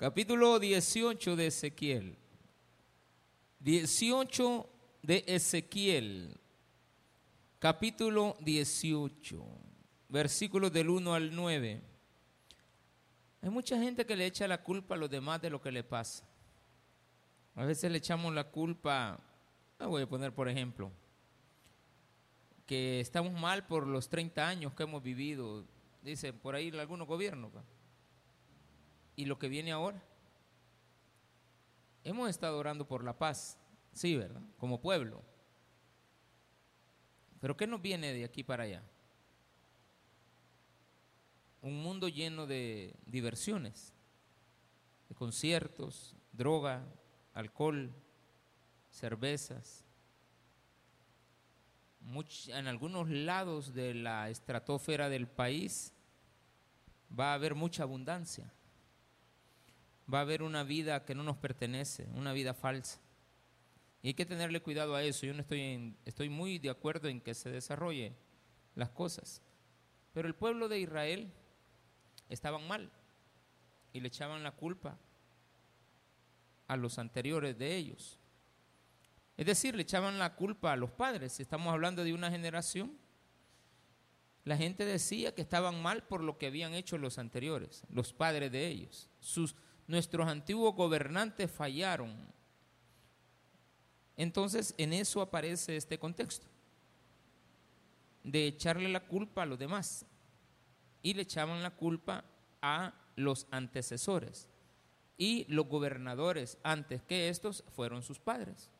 capítulo 18 de Ezequiel. 18 de Ezequiel, capítulo 18, versículos del 1 al 9. Hay mucha gente que le echa la culpa a los demás de lo que le pasa. A veces le echamos la culpa, me voy a poner por ejemplo, que estamos mal por los 30 años que hemos vivido, dicen por ahí algunos gobiernos. Y lo que viene ahora. Hemos estado orando por la paz, sí, ¿verdad? Como pueblo. Pero ¿qué nos viene de aquí para allá? Un mundo lleno de diversiones, de conciertos, droga, alcohol, cervezas. en algunos lados de la estratosfera del país va a haber mucha abundancia. Va a haber una vida que no nos pertenece, una vida falsa. Y hay que tenerle cuidado a eso. Yo no estoy, estoy muy de acuerdo en que se desarrolle las cosas. Pero el pueblo de Israel estaban mal y le echaban la culpa a los anteriores de ellos. Es decir, le echaban la culpa a los padres. Si estamos hablando de una generación, la gente decía que estaban mal por lo que habían hecho los anteriores, los padres de ellos. Sus, nuestros antiguos gobernantes fallaron. Entonces, en eso aparece este contexto, de echarle la culpa a los demás. Y le echaban la culpa a los antecesores y los gobernadores antes que estos fueron sus padres.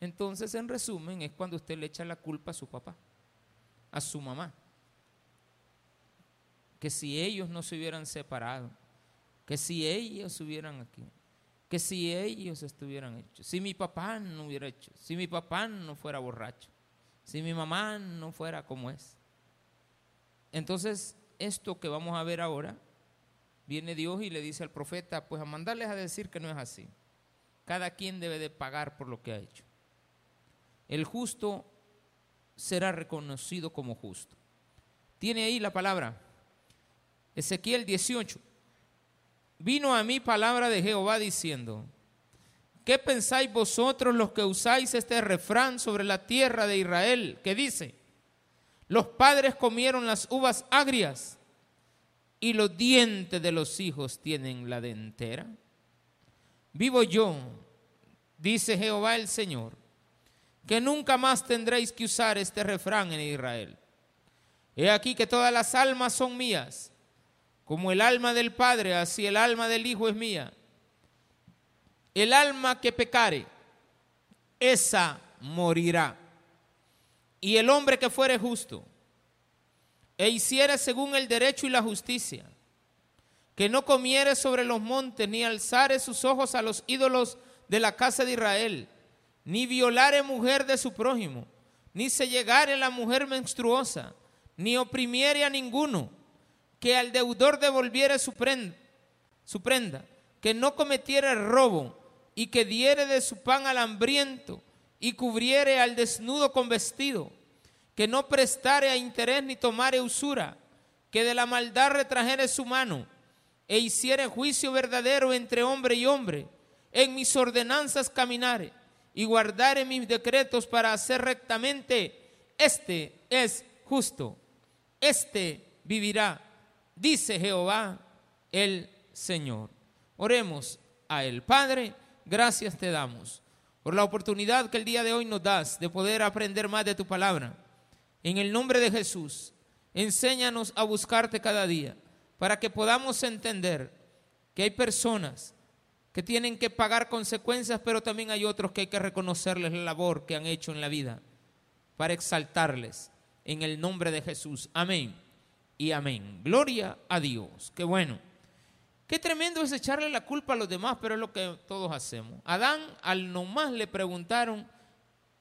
Entonces, en resumen, es cuando usted le echa la culpa a su papá, a su mamá. Que si ellos no se hubieran separado, que si ellos hubieran aquí, que si ellos estuvieran hechos, si mi papá no hubiera hecho, si mi papá no fuera borracho, si mi mamá no fuera como es. Entonces, esto que vamos a ver ahora viene Dios y le dice al profeta, pues a mandarles a decir que no es así. Cada quien debe de pagar por lo que ha hecho. El justo será reconocido como justo. Tiene ahí la palabra. Ezequiel 18. Vino a mí palabra de Jehová diciendo, ¿qué pensáis vosotros los que usáis este refrán sobre la tierra de Israel que dice, los padres comieron las uvas agrias y los dientes de los hijos tienen la dentera? Vivo yo, dice Jehová el Señor, que nunca más tendréis que usar este refrán en Israel. He aquí que todas las almas son mías, como el alma del Padre, así el alma del Hijo es mía. El alma que pecare, esa morirá. Y el hombre que fuere justo, e hiciere según el derecho y la justicia, que no comiere sobre los montes, ni alzare sus ojos a los ídolos de la casa de Israel, ni violare mujer de su prójimo, ni se llegare la mujer menstruosa, ni oprimiere a ninguno, que al deudor devolviere su prenda, que no cometiere robo, y que diere de su pan al hambriento, y cubriere al desnudo con vestido, que no prestare a interés ni tomare usura, que de la maldad retrajere su mano, e hiciere juicio verdadero entre hombre y hombre, en mis ordenanzas caminare, y guardare mis decretos para hacer rectamente, este es justo, este vivirá, dice Jehová el Señor. Oremos a el Padre, gracias te damos por la oportunidad que el día de hoy nos das de poder aprender más de tu palabra. En el nombre de Jesús, enséñanos a buscarte cada día para que podamos entender que hay personas que tienen que pagar consecuencias, pero también hay otros que hay que reconocerles la labor que han hecho en la vida para exaltarles en el nombre de Jesús. Amén y amén. Gloria a Dios. Qué bueno. Qué tremendo es echarle la culpa a los demás, pero es lo que todos hacemos. Adán al nomás le preguntaron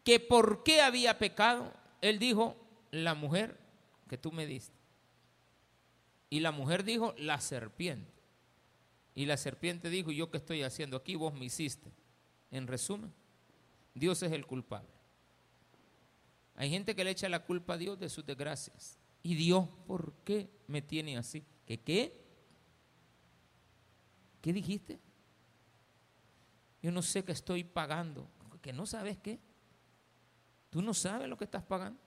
que por qué había pecado, él dijo, la mujer que tú me diste. Y la mujer dijo, la serpiente. Y la serpiente dijo, ¿yo qué estoy haciendo aquí? Vos me hiciste. En resumen, Dios es el culpable. Hay gente que le echa la culpa a Dios de sus desgracias. ¿Y Dios por qué me tiene así? ¿Qué qué? ¿Qué dijiste? Yo no sé qué estoy pagando. ¿Que no sabes qué? Tú no sabes lo que estás pagando.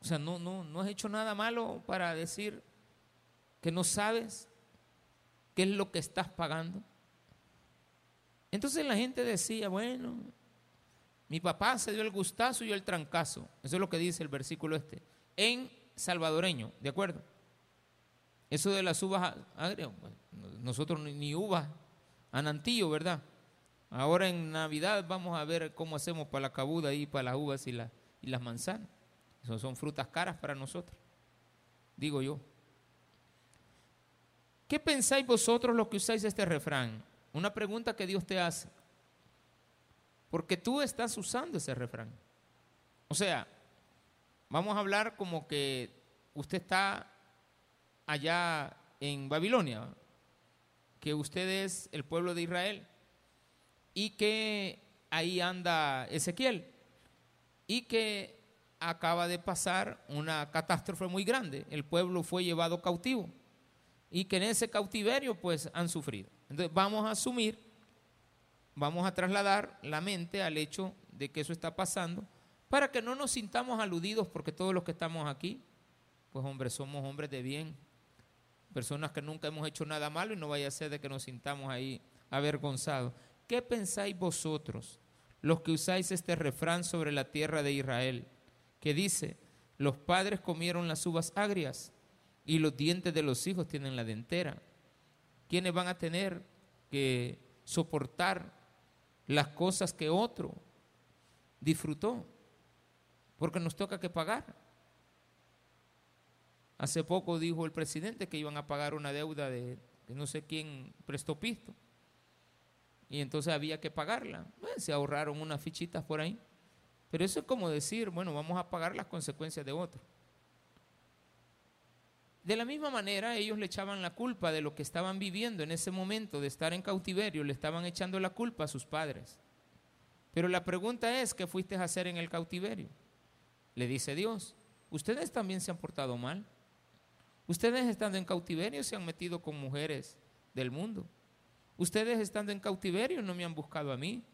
O sea, no, no, no has hecho nada malo para decir que no sabes qué es lo que estás pagando. Entonces la gente decía, bueno, mi papá se dio el gustazo y el trancazo. Eso es lo que dice el versículo este. En salvadoreño, ¿de acuerdo? Eso de las uvas agrias, nosotros ni uvas, anantillo, ¿verdad? Ahora en Navidad vamos a ver cómo hacemos para la cabuda y para las uvas y, y las manzanas. Eso son frutas caras para nosotros, digo yo. ¿Qué pensáis vosotros los que usáis este refrán? Una pregunta que Dios te hace. Porque tú estás usando ese refrán. O sea, vamos a hablar como que usted está allá en Babilonia, que usted es el pueblo de Israel y que ahí anda Ezequiel y que acaba de pasar una catástrofe muy grande. El pueblo fue llevado cautivo y que en ese cautiverio pues han sufrido. Entonces vamos a asumir vamos a trasladar la mente al hecho de que eso está pasando para que no nos sintamos aludidos porque todos los que estamos aquí, pues hombres, somos hombres de bien, personas que nunca hemos hecho nada malo y no vaya a ser de que nos sintamos ahí avergonzados. ¿Qué pensáis vosotros, los que usáis este refrán sobre la tierra de Israel, que dice, los padres comieron las uvas agrias y los dientes de los hijos tienen la dentera? ¿Quiénes van a tener que soportar las cosas que otro disfrutó, porque nos toca que pagar. Hace poco dijo el presidente que iban a pagar una deuda de, no sé quién prestó pisto. Y entonces había que pagarla. se ahorraron unas fichitas por ahí. Pero eso es como decir, bueno, vamos a pagar las consecuencias de otro. De la misma manera, ellos le echaban la culpa de lo que estaban viviendo en ese momento de estar en cautiverio, le estaban echando la culpa a sus padres. Pero la pregunta es, ¿qué fuiste a hacer en el cautiverio? Le dice Dios, ustedes también se han portado mal. Ustedes estando en cautiverio se han metido con mujeres del mundo. Ustedes estando en cautiverio no me han buscado a mí.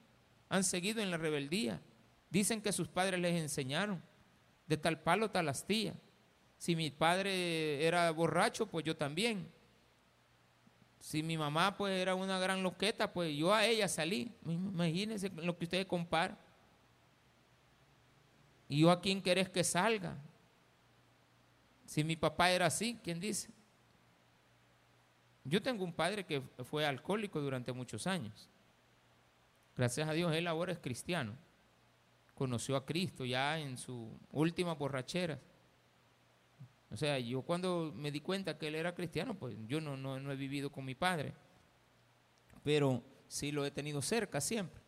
Han seguido en la rebeldía. Dicen que sus padres les enseñaron. De tal palo, tal astilla. Si mi padre era borracho, pues yo también. Si mi mamá pues era una gran loqueta, pues yo a ella salí. Imagínense lo que ustedes comparan. ¿Y yo a quién querés que salga? Si mi papá era así, ¿quién dice? Yo tengo un padre que fue alcohólico durante muchos años. Gracias a Dios, él ahora es cristiano. Conoció a Cristo ya en su última borrachera. O sea, yo cuando me di cuenta que él era cristiano, pues yo no, no, he vivido con mi padre, pero sí lo he tenido cerca siempre.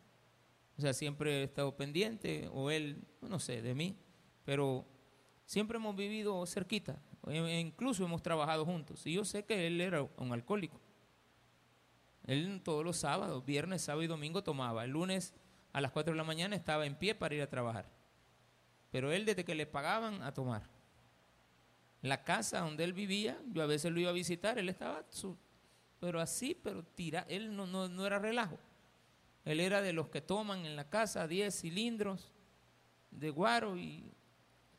O sea, siempre he estado pendiente, o él, no sé, de mí, pero siempre hemos vivido cerquita, e incluso hemos trabajado juntos. Y yo sé que él era un alcohólico. Él todos los sábados, viernes, sábado y domingo tomaba. El lunes a las 4 de la mañana estaba en pie para ir a trabajar. Pero él desde que le pagaban a tomar. La casa donde él vivía, yo a veces lo iba a visitar, él estaba, pero así, pero tira, él no, no, era relajo. Él era de los que toman en la casa 10 cilindros de guaro y,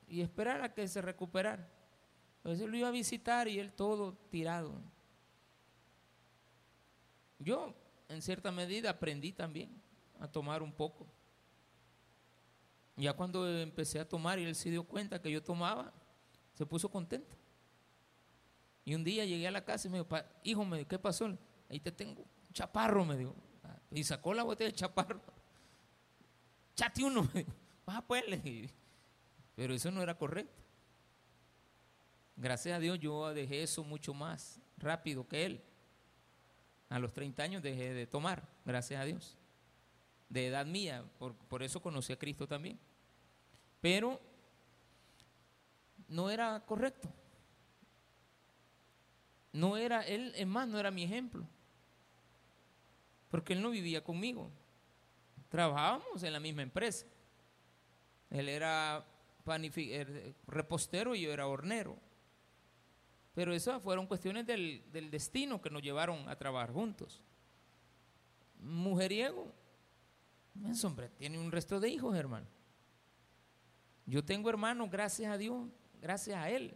y esperar a que se recuperara. A veces lo iba a visitar y él todo tirado. Yo, en cierta medida, aprendí también a tomar un poco. Ya cuando empecé a tomar y él se dio cuenta que yo tomaba, se puso contento. Y un día llegué a la casa y me dijo, hijo, me ¿qué pasó? Ahí te tengo un chaparro, me dijo. Y sacó la botella de chaparro. Chate uno, me dijo. Baja pues, Pero eso no era correcto. Gracias a Dios yo dejé eso mucho más rápido que él. A los 30 años dejé de tomar, gracias a Dios. De edad mía, por, por eso conocí a Cristo también. Pero no era correcto. No era, él, es más, no era mi ejemplo. Porque él no vivía conmigo. Trabajábamos en la misma empresa. Él era repostero y yo era hornero. pero esas fueron cuestiones del, del destino que nos llevaron a trabajar juntos. Mujeriego, hombre, tiene un resto de hijos, hermano. Yo tengo hermanos, gracias a Dios, gracias a él,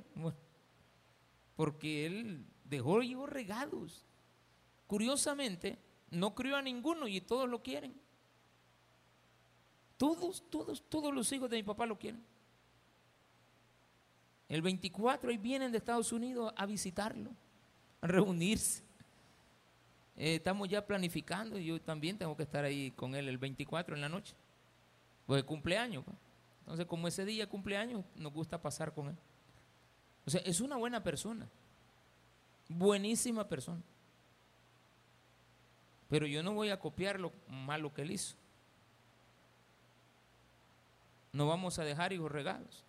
porque él dejó hijos regados. Curiosamente, no crió a ninguno y todos lo quieren. Todos, todos, todos los hijos de mi papá lo quieren. El 24 ahí vienen de Estados Unidos a visitarlo, a reunirse. Eh, estamos ya planificando y yo también tengo que estar ahí con él el 24 en la noche. Pues cumpleaños. Entonces, como ese día cumpleaños, nos gusta pasar con él. O sea, es una buena persona. Buenísima persona. Pero yo no voy a copiar lo malo que él hizo. No vamos a dejar hijos regados.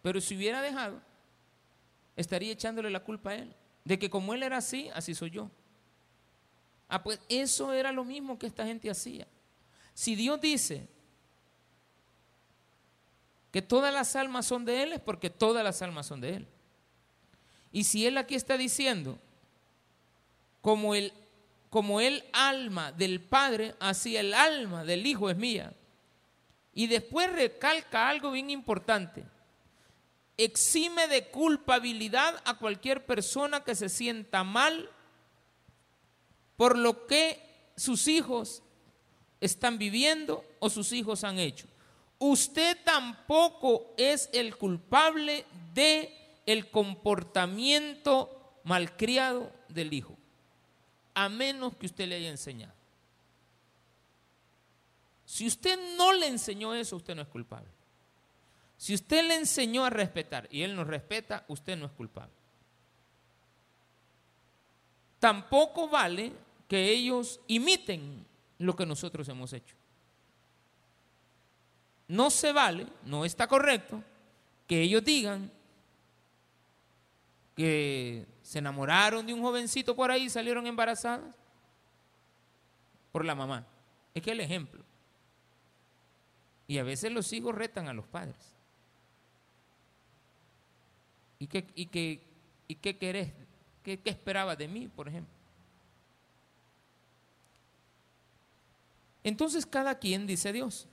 Pero si hubiera dejado, estaría echándole la culpa a él. De que como él era así, así soy yo. Ah, pues eso era lo mismo que esta gente hacía. Si Dios dice que todas las almas son de Él, es porque todas las almas son de Él. Y si Él aquí está diciendo, como el, como el alma del Padre, así el alma del Hijo es mía. Y después recalca algo bien importante. Exime de culpabilidad a cualquier persona que se sienta mal por lo que sus hijos están viviendo o sus hijos han hecho usted tampoco es el culpable de el comportamiento malcriado del hijo, a menos que usted le haya enseñado. Si usted no le enseñó eso, usted no es culpable. Si usted le enseñó a respetar y él no respeta, usted no es culpable. Tampoco vale que ellos imiten lo que nosotros hemos hecho no se vale, no está correcto que ellos digan que se enamoraron de un jovencito por ahí y salieron embarazadas por la mamá. Es que el ejemplo. Y a veces los hijos retan a los padres. ¿Y qué, y qué, y qué querés? ¿Qué, qué esperabas de mí, por ejemplo? Entonces cada quien dice Dios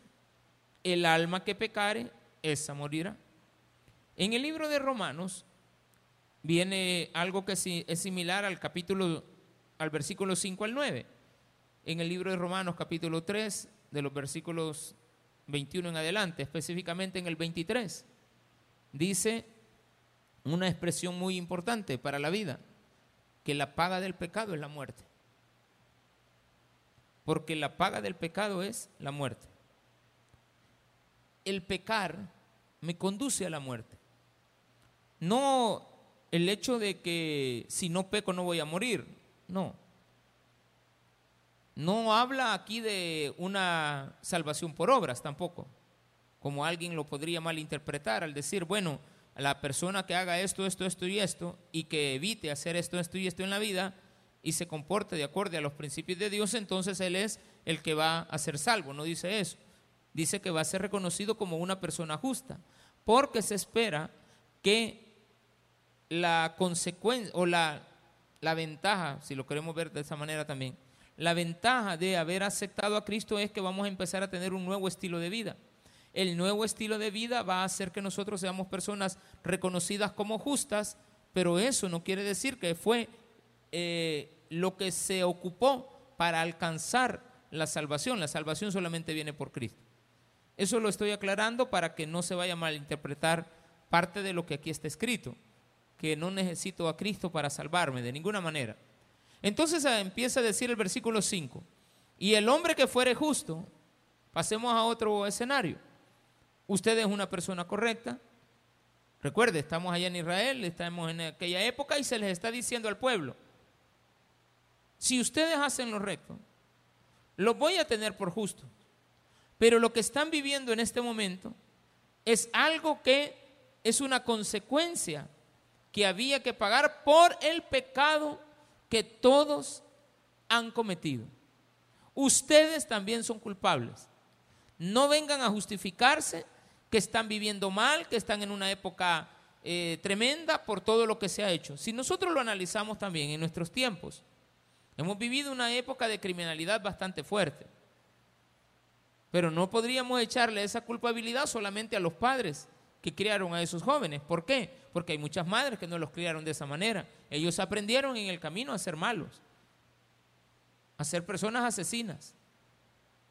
el alma que pecare, esa morirá. En el libro de Romanos viene algo que es similar al capítulo, al versículo 5 al 9. En el libro de Romanos capítulo 3, de los versículos 21 en adelante, específicamente en el 23, dice una expresión muy importante para la vida, que la paga del pecado es la muerte. Porque la paga del pecado es la muerte el pecar me conduce a la muerte. No el hecho de que si no peco no voy a morir, no. No habla aquí de una salvación por obras tampoco, como alguien lo podría malinterpretar al decir, bueno, la persona que haga esto, esto, esto y esto, y que evite hacer esto, esto y esto en la vida, y se comporte de acuerdo a los principios de Dios, entonces Él es el que va a ser salvo. No dice eso dice que va a ser reconocido como una persona justa, porque se espera que la consecuencia o la, la ventaja, si lo queremos ver de esa manera también, la ventaja de haber aceptado a Cristo es que vamos a empezar a tener un nuevo estilo de vida. El nuevo estilo de vida va a hacer que nosotros seamos personas reconocidas como justas, pero eso no quiere decir que fue eh, lo que se ocupó para alcanzar la salvación. La salvación solamente viene por Cristo. Eso lo estoy aclarando para que no se vaya a malinterpretar parte de lo que aquí está escrito, que no necesito a Cristo para salvarme de ninguna manera. Entonces ah, empieza a decir el versículo 5, y el hombre que fuere justo, pasemos a otro escenario. Usted es una persona correcta. Recuerde, estamos allá en Israel, estamos en aquella época y se les está diciendo al pueblo, si ustedes hacen lo recto, los voy a tener por justo. Pero lo que están viviendo en este momento es algo que es una consecuencia que había que pagar por el pecado que todos han cometido. Ustedes también son culpables. No vengan a justificarse que están viviendo mal, que están en una época eh, tremenda por todo lo que se ha hecho. Si nosotros lo analizamos también en nuestros tiempos, hemos vivido una época de criminalidad bastante fuerte. Pero no podríamos echarle esa culpabilidad solamente a los padres que criaron a esos jóvenes. ¿Por qué? Porque hay muchas madres que no los criaron de esa manera. Ellos aprendieron en el camino a ser malos, a ser personas asesinas.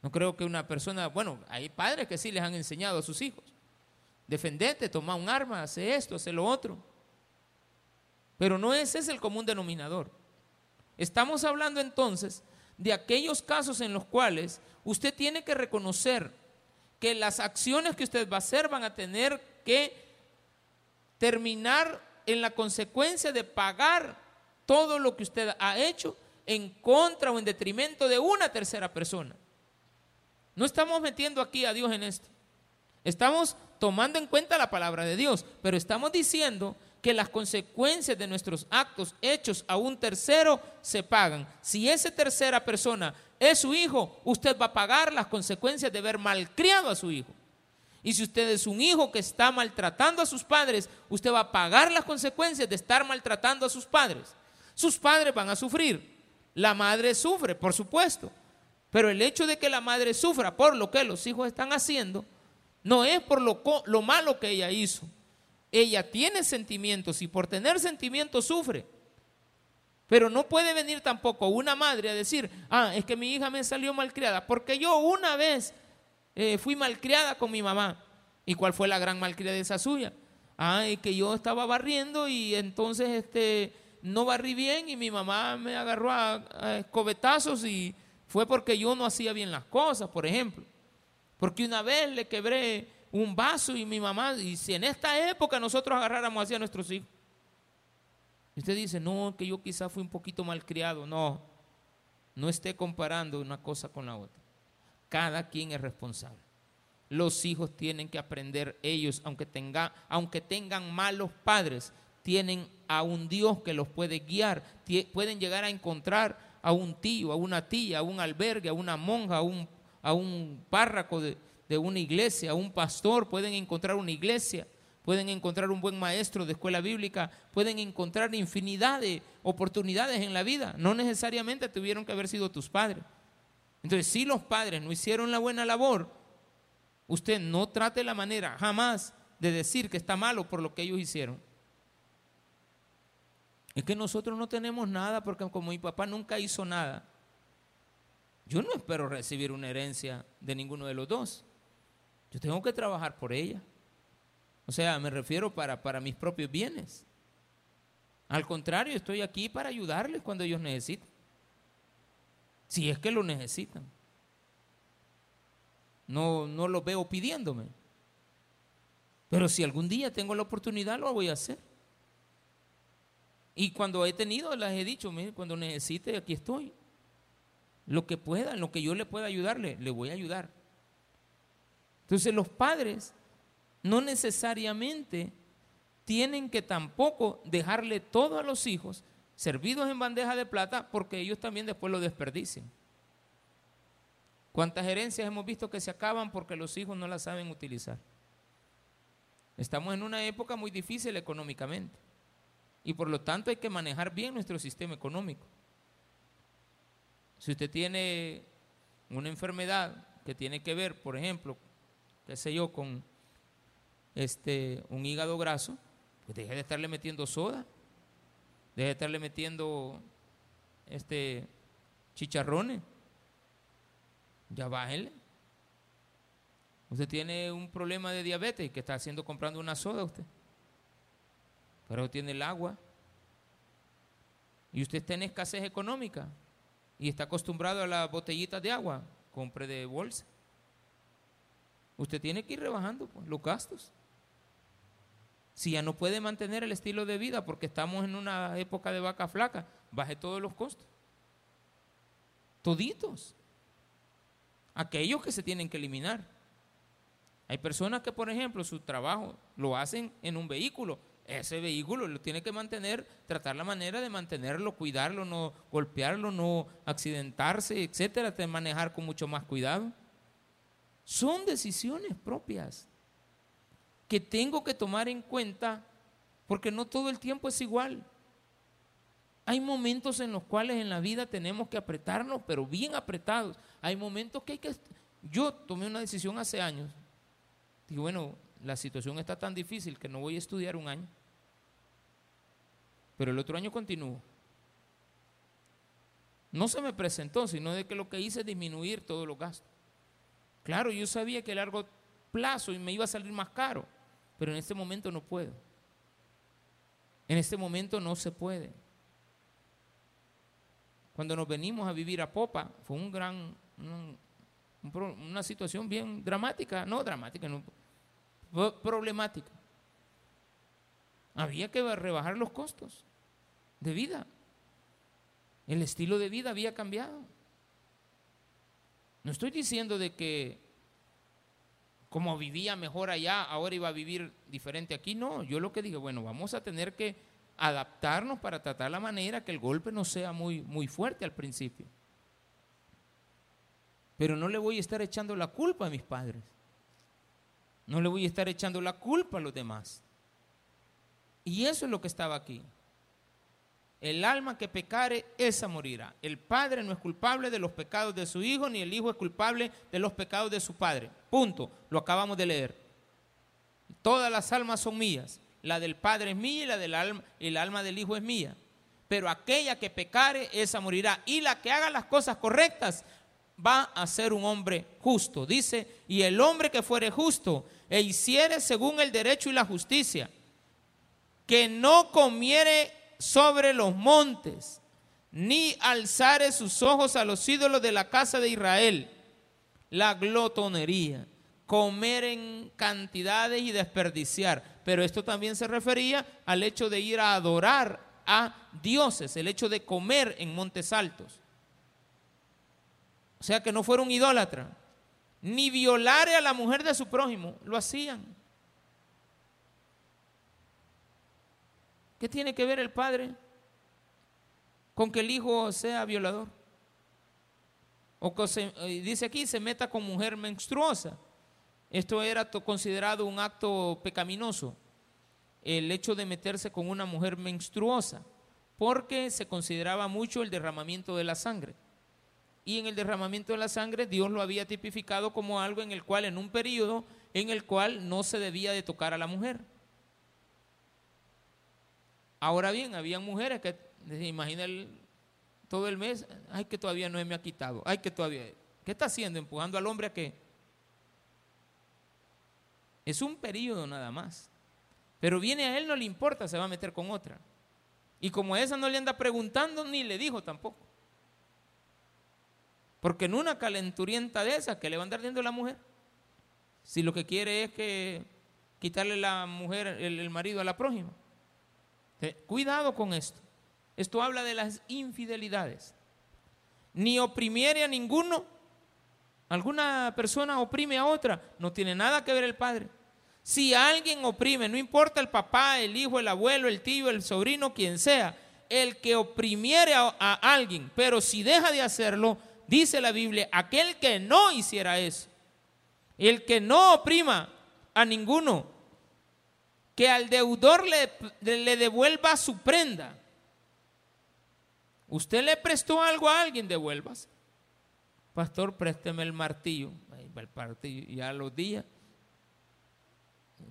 No creo que una persona, bueno, hay padres que sí les han enseñado a sus hijos. Defendete, toma un arma, hace esto, hace lo otro. Pero no ese es el común denominador. Estamos hablando entonces de aquellos casos en los cuales usted tiene que reconocer que las acciones que usted va a hacer van a tener que terminar en la consecuencia de pagar todo lo que usted ha hecho en contra o en detrimento de una tercera persona. No estamos metiendo aquí a Dios en esto. Estamos tomando en cuenta la palabra de Dios, pero estamos diciendo que las consecuencias de nuestros actos hechos a un tercero se pagan. Si esa tercera persona es su hijo, usted va a pagar las consecuencias de haber malcriado a su hijo. Y si usted es un hijo que está maltratando a sus padres, usted va a pagar las consecuencias de estar maltratando a sus padres. Sus padres van a sufrir. La madre sufre, por supuesto. Pero el hecho de que la madre sufra por lo que los hijos están haciendo, no es por lo, lo malo que ella hizo. Ella tiene sentimientos y por tener sentimientos sufre. Pero no puede venir tampoco una madre a decir, ah, es que mi hija me salió malcriada, porque yo una vez eh, fui malcriada con mi mamá. ¿Y cuál fue la gran malcriadeza suya? Ah, es que yo estaba barriendo y entonces este, no barrí bien y mi mamá me agarró a, a escobetazos y fue porque yo no hacía bien las cosas, por ejemplo. Porque una vez le quebré un vaso y mi mamá, y si en esta época nosotros agarráramos así a nuestros hijos, usted dice, no, que yo quizá fui un poquito malcriado. No, no esté comparando una cosa con la otra. Cada quien es responsable. Los hijos tienen que aprender ellos, aunque, tenga, aunque tengan malos padres, tienen a un Dios que los puede guiar. Pueden llegar a encontrar a un tío, a una tía, a un albergue, a una monja, a un, a un de, de una iglesia, a un pastor. Pueden encontrar una iglesia pueden encontrar un buen maestro de escuela bíblica, pueden encontrar infinidad de oportunidades en la vida. No necesariamente tuvieron que haber sido tus padres. Entonces, si los padres no hicieron la buena labor, usted no trate la manera jamás de decir que está malo por lo que ellos hicieron. Es que nosotros no tenemos nada porque como mi papá nunca hizo nada, yo no espero recibir una herencia de ninguno de los dos. Yo tengo que trabajar por ella. O sea, me refiero para, para mis propios bienes. Al contrario, estoy aquí para ayudarles cuando ellos necesiten. Si es que lo necesitan. No, no lo veo pidiéndome. Pero si algún día tengo la oportunidad, lo voy a hacer. Y cuando he tenido, las he dicho, cuando necesite, aquí estoy. Lo que pueda, lo que yo le pueda ayudarle, le voy a ayudar. Entonces los padres no necesariamente tienen que tampoco dejarle todo a los hijos servidos en bandeja de plata porque ellos también después lo desperdician. ¿Cuántas herencias hemos visto que se acaban porque los hijos no las saben utilizar? Estamos en una época muy difícil económicamente y por lo tanto hay que manejar bien nuestro sistema económico. Si usted tiene una enfermedad que tiene que ver, por ejemplo, qué sé yo, con este, un hígado graso, pues deje de estarle metiendo soda, deje de estarle metiendo este, chicharrones, ya bájenle. Usted tiene un problema de diabetes que está haciendo comprando una soda usted, pero tiene el agua y usted está en escasez económica y está acostumbrado a las botellitas de agua, compre de bolsa. Usted tiene que ir rebajando pues, los gastos. Si ya no puede mantener el estilo de vida porque estamos en una época de vaca flaca, baje todos los costos. Toditos. Aquellos que se tienen que eliminar. Hay personas que, por ejemplo, su trabajo lo hacen en un vehículo. Ese vehículo lo tiene que mantener, tratar la manera de mantenerlo, cuidarlo, no golpearlo, no accidentarse, etcétera, de manejar con mucho más cuidado. Son decisiones propias que tengo que tomar en cuenta Porque no todo el tiempo es igual. Hay momentos en los cuales en la vida tenemos que apretarnos, pero bien apretados. Hay momentos que hay que... Yo tomé una decisión hace años. Digo, bueno, la situación está tan difícil que no voy a estudiar un año. Pero el otro año continúo. No se me presentó, sino de que lo que hice es disminuir todos los gastos. Claro, yo sabía que a largo plazo me iba a salir más caro, pero en este momento no puedo. En este momento no se puede. Cuando nos venimos a vivir a Popa, fue un gran, una situación bien dramática, no dramática, no, problemática. Había que rebajar los costos de vida. El estilo de vida había cambiado. No estoy diciendo de que como vivía mejor allá, ahora iba a vivir diferente aquí. No, yo lo que dije, bueno, vamos a tener que adaptarnos para tratar la manera que el golpe no sea muy, muy fuerte al principio. Pero no le voy a estar echando la culpa a mis padres. No le voy a estar echando la culpa a los demás. Y eso es lo que estaba aquí. El alma que pecare, esa morirá. El padre no es culpable de los pecados de su hijo, ni el hijo es culpable de los pecados de su padre. Punto. Lo acabamos de leer. Todas las almas son mías. La del padre es mía y la del alma, el alma del hijo es mía. Pero aquella que pecare, esa morirá. Y la que haga las cosas correctas va a ser un hombre justo. Dice, y el hombre que fuere justo e hiciere según el derecho y la justicia, que no comiere sobre los montes, ni alzare sus ojos a los ídolos de la casa de Israel. La glotonería, comer en cantidades y desperdiciar. Pero esto también se refería al hecho de ir a adorar a dioses, el hecho de comer en montes altos. O sea que no fueron idólatras, ni violare a la mujer de su prójimo, lo hacían. ¿Qué tiene que ver el padre con que el hijo sea violador? O que eh, dice aquí, se meta con mujer menstruosa. Esto era considerado un acto pecaminoso, el hecho de meterse con una mujer menstruosa, porque se consideraba mucho el derramamiento de la sangre. Y en el derramamiento de la sangre Dios lo había tipificado como algo en el cual, en un periodo en el cual no se debía de tocar a la mujer. Ahora bien, había mujeres que, imagina todo el mes, ay que todavía no me ha quitado, ay que todavía, ¿qué está haciendo? Empujando al hombre a qué? Es un periodo nada más. Pero viene a él, no le importa, se va a meter con otra. Y como esa no le anda preguntando, ni le dijo tampoco. Porque en una calenturienta de esas, que le va a andar viendo la mujer? Si lo que quiere es que quitarle la mujer, el marido a la prójima. Cuidado con esto. Esto habla de las infidelidades. Ni oprimiere a ninguno. Alguna persona oprime a otra. No tiene nada que ver el padre. Si alguien oprime, no importa el papá, el hijo, el abuelo, el tío, el sobrino, quien sea, el que oprimiere a, a alguien, pero si deja de hacerlo, dice la Biblia, aquel que no hiciera eso, el que no oprima a ninguno, que al deudor le, le devuelva su prenda. Usted le prestó algo a alguien, devuelvas. Pastor, présteme el martillo. Ahí va el martillo. Y a los días,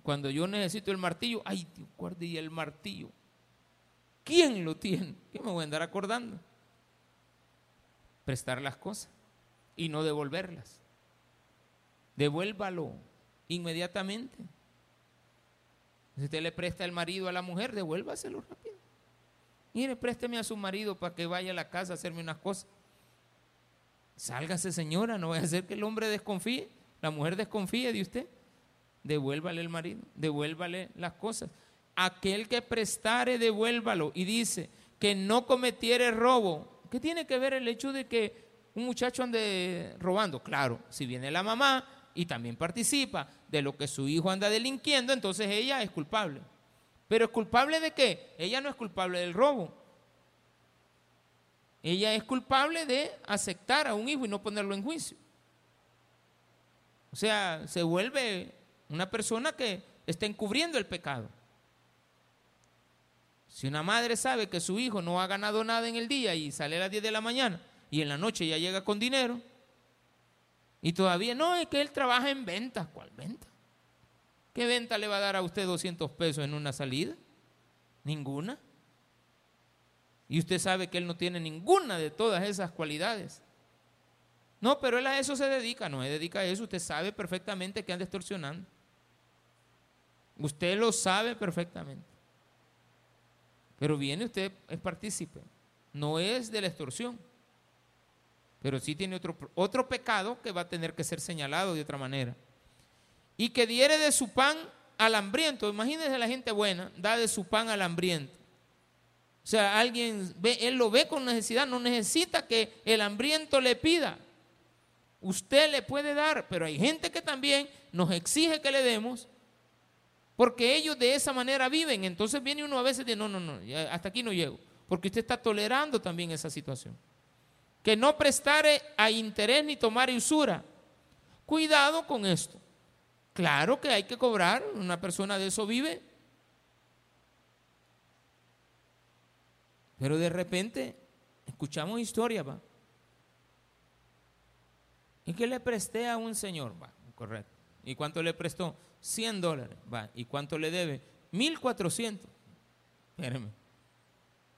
cuando yo necesito el martillo, ay, Dios, guarde el martillo. ¿Quién lo tiene? ¿Qué me voy a andar acordando? Prestar las cosas y no devolverlas. Devuélvalo inmediatamente. Si usted le presta el marido a la mujer, devuélvaselo rápido. Mire, présteme a su marido para que vaya a la casa a hacerme unas cosas. Sálgase, señora, no voy a hacer que el hombre desconfíe, la mujer desconfíe de usted. Devuélvale el marido, devuélvale las cosas. Aquel que prestare, devuélvalo. Y dice que no cometiere robo. ¿Qué tiene que ver el hecho de que un muchacho ande robando? Claro, si viene la mamá y también participa de lo que su hijo anda delinquiendo, entonces ella es culpable. ¿Pero es culpable de qué? Ella no es culpable del robo. Ella es culpable de aceptar a un hijo y no ponerlo en juicio. O sea, se vuelve una persona que está encubriendo el pecado. Si una madre sabe que su hijo no ha ganado nada en el día y sale a las 10 de la mañana y en la noche ya llega con dinero, y todavía no, es que él trabaja en ventas. ¿Cuál venta? ¿Qué venta le va a dar a usted 200 pesos en una salida? Ninguna. Y usted sabe que él no tiene ninguna de todas esas cualidades. No, pero él a eso se dedica, no se dedica a eso. Usted sabe perfectamente que anda extorsionando. Usted lo sabe perfectamente. Pero viene usted, es partícipe. No es de la extorsión. Pero sí tiene otro, otro pecado que va a tener que ser señalado de otra manera. Y que diere de su pan al hambriento. Imagínense la gente buena, da de su pan al hambriento. O sea, alguien ve, él lo ve con necesidad, no necesita que el hambriento le pida. Usted le puede dar, pero hay gente que también nos exige que le demos porque ellos de esa manera viven. Entonces viene uno a veces de no, no, no, hasta aquí no llego, porque usted está tolerando también esa situación que no prestare a interés ni tomar usura. Cuidado con esto. Claro que hay que cobrar, una persona de eso vive. Pero de repente escuchamos historia, va. ¿Y qué le presté a un señor? Va, correcto. ¿Y cuánto le prestó? 100 dólares. Va. ¿Y cuánto le debe? 1400. Espérame.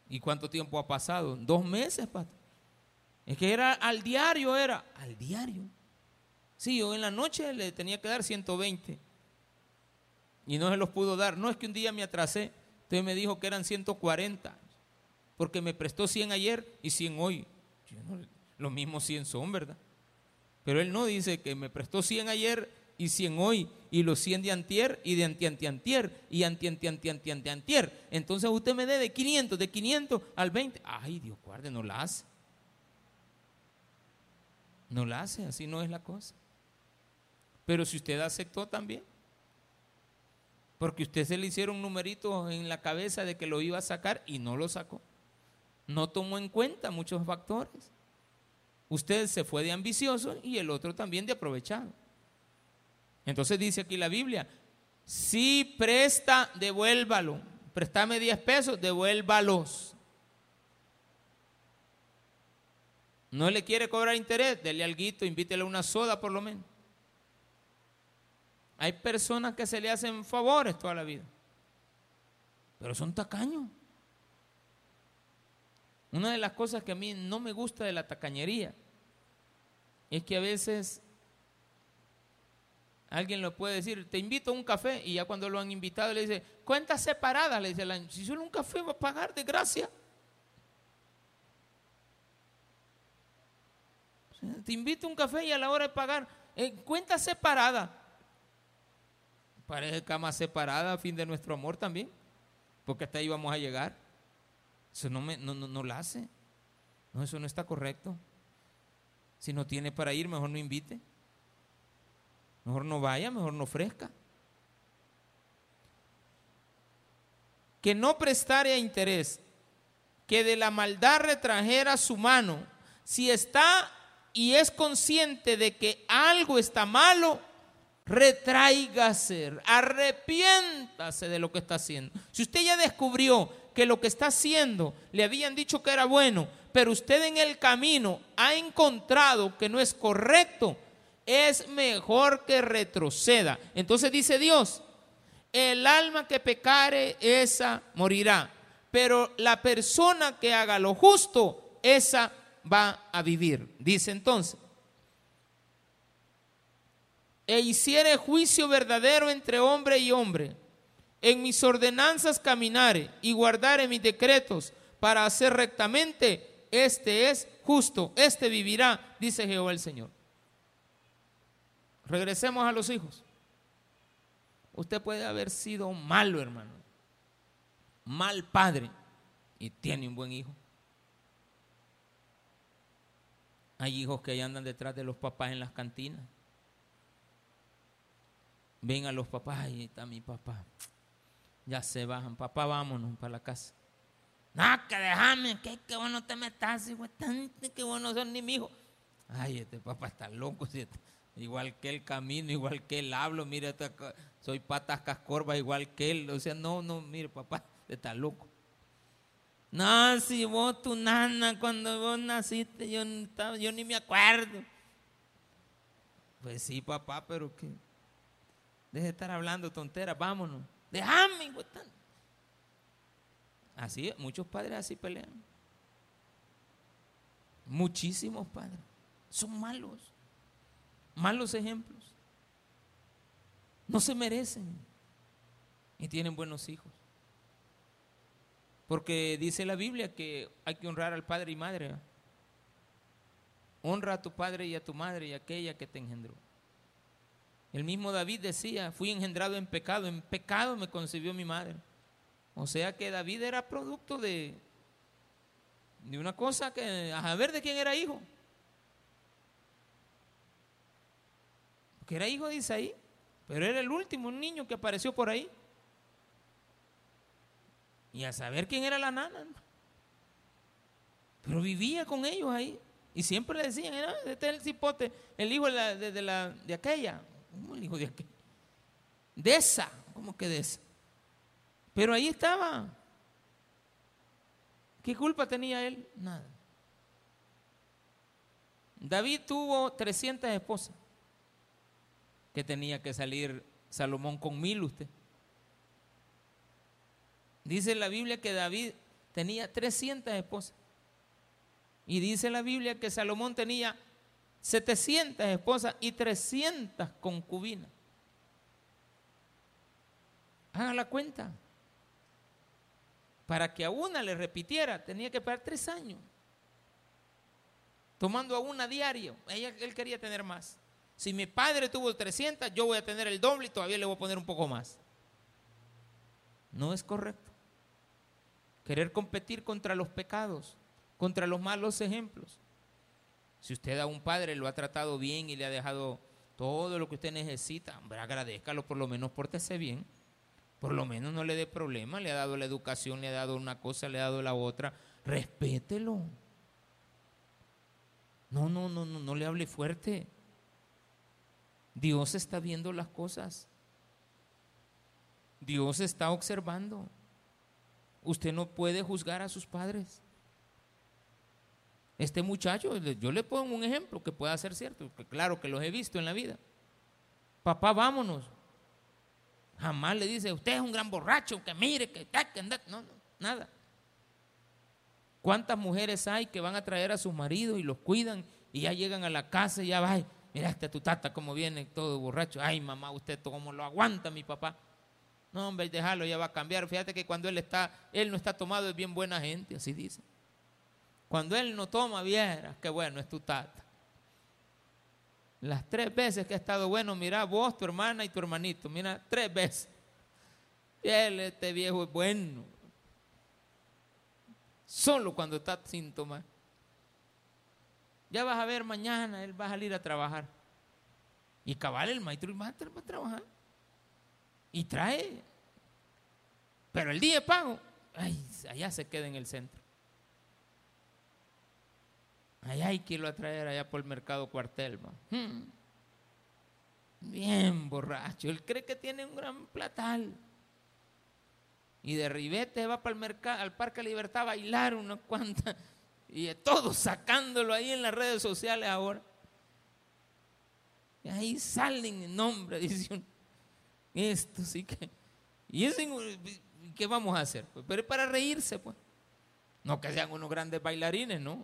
¿Y cuánto tiempo ha pasado? Dos meses, pato. Es que era al diario, era al diario. Sí, yo en la noche le tenía que dar 120 y no se los pudo dar. No es que un día me atrasé, usted me dijo que eran 140, porque me prestó 100 ayer y 100 hoy. los mismos 100 son, ¿verdad? Pero él no dice que me prestó 100 ayer y 100 hoy, y los 100 de antier y de anti anti antier y anti anti anti anti anti antier. Entonces usted me debe 500, de 500 al 20. Ay, Dios guarde, no la hace. No la hace, así no es la cosa. Pero si usted aceptó también, porque usted se le hicieron un numerito en la cabeza de que lo iba a sacar y no lo sacó. No tomó en cuenta muchos factores. Usted se fue de ambicioso y el otro también de aprovechado. Entonces dice aquí la Biblia, si presta, devuélvalo. Préstame 10 pesos, devuélvalos. No le quiere cobrar interés, dele algo, invítele una soda por lo menos. Hay personas que se le hacen favores toda la vida, pero son tacaños. Una de las cosas que a mí no me gusta de la tacañería es que a veces alguien lo puede decir, te invito a un café y ya cuando lo han invitado le dice, cuenta separada, le dice, si solo un café va a pagar de gracia. Te invito a un café y a la hora de pagar, en cuenta separada. Parece cama separada a fin de nuestro amor también, porque hasta ahí vamos a llegar. Eso no, me, no, no, lo hace. No, eso no está correcto. Si no tiene para ir, mejor no invite. Mejor no vaya, mejor no ofrezca. Que no prestare interés, que de la maldad retrajera su mano. Si está y es consciente de que algo está malo, retráigase, arrepiéntase de lo que está haciendo. Si usted ya descubrió que lo que está haciendo le habían dicho que era bueno, pero usted en el camino ha encontrado que no es correcto, es mejor que retroceda. Entonces dice Dios, el alma que pecare, esa morirá. Pero la persona que haga lo justo, esa va a vivir. Dice entonces, e hiciere juicio verdadero entre hombre y hombre, en mis ordenanzas caminare y guardare mis decretos para hacer rectamente, este es justo, este vivirá, dice Jehová el Señor. Regresemos a los hijos. Usted puede haber sido malo, hermano, mal padre, y tiene un buen hijo. Hay hijos que andan detrás de los papás en las cantinas. Ven a los papás, ahí está mi papá. Ya se bajan, papá, vámonos para la casa. No, que déjame, que, que bueno te metas, hijo, que bueno son ni mi hijo. Ay, este papá está loco, igual que el camino, igual que él hablo, mire, soy patas cascorba igual que él. O sea, no, no, mire, papá, está loco. No, si vos, tu nana, cuando vos naciste, yo, ni me acuerdo. Pues sí, papá, pero que. Deje de estar hablando tonteras, vámonos. Déjame, Así, muchos padres así pelean. Muchísimos padres. Son malos. Malos ejemplos. No se merecen. Y tienen buenos hijos. Porque dice la Biblia que hay que honrar al padre y madre. Honra a tu padre y a tu madre y a aquella que te engendró. El mismo David decía, fui engendrado en pecado, en pecado me concibió mi madre. O sea que David era producto de, de una cosa que, a ver de quién era hijo. Porque era hijo de Isaí, pero era el último niño que apareció por ahí. Y a saber quién era la nana. Pero vivía con ellos ahí. Y siempre le decían, este es el cipote, el hijo de, la, de, aquella. ¿Cómo el hijo de aquella? De esa, ¿cómo que de esa? Pero ahí estaba. ¿Qué culpa tenía él? Nada. David tuvo 300 esposas. Que tenía que salir Salomón con mil usted. Dice la Biblia que David tenía 300 esposas. Y dice la Biblia que Salomón tenía 700 esposas y 300 concubinas. Haga la cuenta. Para que a una le repitiera, tenía que esperar tres años. Tomando a una diario. Ella, él quería tener más. Si mi padre tuvo 300, yo voy a tener el doble y todavía le voy a poner un poco más. No es correcto. Querer competir contra los pecados, contra los malos ejemplos. Si usted a un padre lo ha tratado bien y le ha dejado todo lo que usted necesita, hombre, agradezcalo, por lo menos pórtese bien. Por lo menos no le dé problema, le ha dado la educación, le ha dado una cosa, le ha dado la otra. Respételo. No, no, no, no, no le hable fuerte. Dios está viendo las cosas. Dios está observando. Usted no puede juzgar a sus padres. Este muchacho, yo le pongo un ejemplo que pueda ser cierto, que claro que los he visto en la vida. Papá, vámonos. Jamás le dice, usted es un gran borracho, que mire, que, que no, no, nada. ¿Cuántas mujeres hay que van a traer a sus maridos y los cuidan y ya llegan a la casa y ya va, mira este tu tata como viene todo borracho, ay mamá, usted cómo lo aguanta mi papá. No, hombre, déjalo, ya va a cambiar. Fíjate que cuando él está, él no está tomado, es bien buena gente, así dice. Cuando él no toma, vieras, qué bueno es tu tata. Las tres veces que ha estado bueno, mira vos, tu hermana y tu hermanito, mira, tres veces. Él, este viejo es bueno. Solo cuando está sin tomar. Ya vas a ver mañana, él va a salir a trabajar. Y cabal, el maestro y va a trabajar y trae. Pero el día de pago, allá se queda en el centro. Allá hay que irlo a traer allá por el mercado cuartel. Hmm. Bien borracho. Él cree que tiene un gran platal. Y de ribete va para el mercado, al Parque Libertad a bailar una cuanta. Y todos sacándolo ahí en las redes sociales ahora. Y ahí salen en nombre, dice esto sí que. ¿Y qué vamos a hacer? Pues, pero es para reírse, pues. No que sean unos grandes bailarines, ¿no?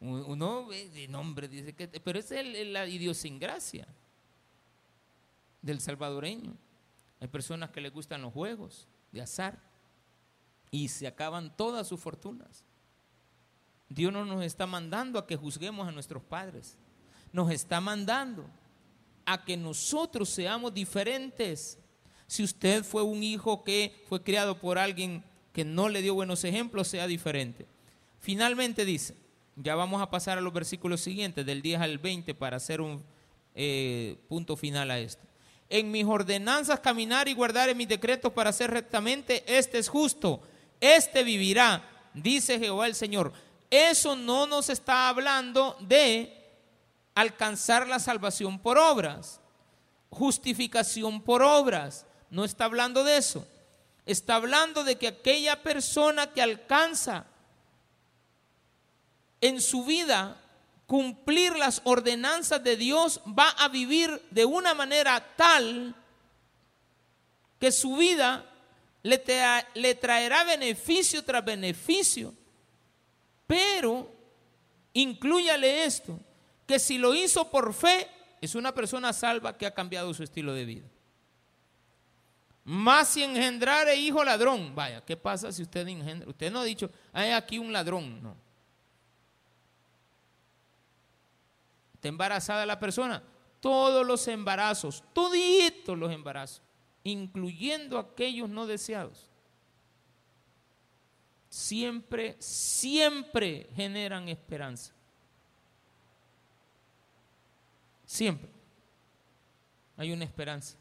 Uno de nombre dice que. Pero esa es la idiosincrasia del salvadoreño. Hay personas que les gustan los juegos de azar y se acaban todas sus fortunas. Dios no nos está mandando a que juzguemos a nuestros padres. Nos está mandando a que nosotros seamos diferentes. Si usted fue un hijo que fue criado por alguien que no le dio buenos ejemplos, sea diferente. Finalmente dice, ya vamos a pasar a los versículos siguientes, del 10 al 20, para hacer un eh, punto final a esto. En mis ordenanzas caminar y guardar en mis decretos para hacer rectamente, este es justo, este vivirá, dice Jehová el Señor. Eso no nos está hablando de alcanzar la salvación por obras, justificación por obras. No está hablando de eso. Está hablando de que aquella persona que alcanza en su vida cumplir las ordenanzas de Dios va a vivir de una manera tal que su vida le, traerá beneficio tras beneficio. Pero incluyale esto, que si lo hizo por fe, es una persona salva que ha cambiado su estilo de vida. Más si engendrare hijo ladrón. Vaya, ¿qué pasa si usted engendra? Usted no ha dicho, hay aquí un ladrón. No. Está embarazada la persona. Todos los embarazos, toditos los embarazos, incluyendo aquellos no deseados, siempre, siempre generan esperanza. Siempre. Hay una esperanza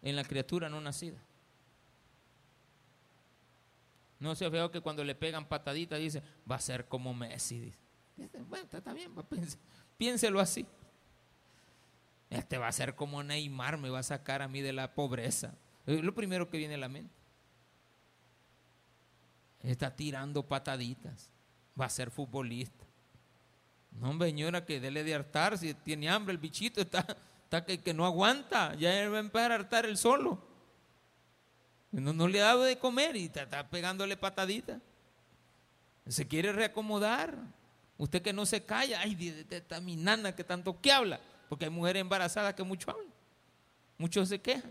en la criatura no nacida. No se veo que cuando le pegan pataditas dice, va a ser como Messi. Bueno, está bien, piénselo así. Este va a ser como Neymar, me va a sacar a mí de la pobreza. Es lo primero que viene a la mente. Está tirando pataditas. Va a ser futbolista. No, señora, que dele de hartar. Si tiene hambre, el bichito está está que, no aguanta, ya él va a empezar a hartar el solo. No, no le ha dado de comer y está, pegándole patadita. Se quiere reacomodar. Usted que no se calla, ay, esta mi nana que tanto que habla, porque hay mujeres embarazadas que mucho hablan, muchos se quejan.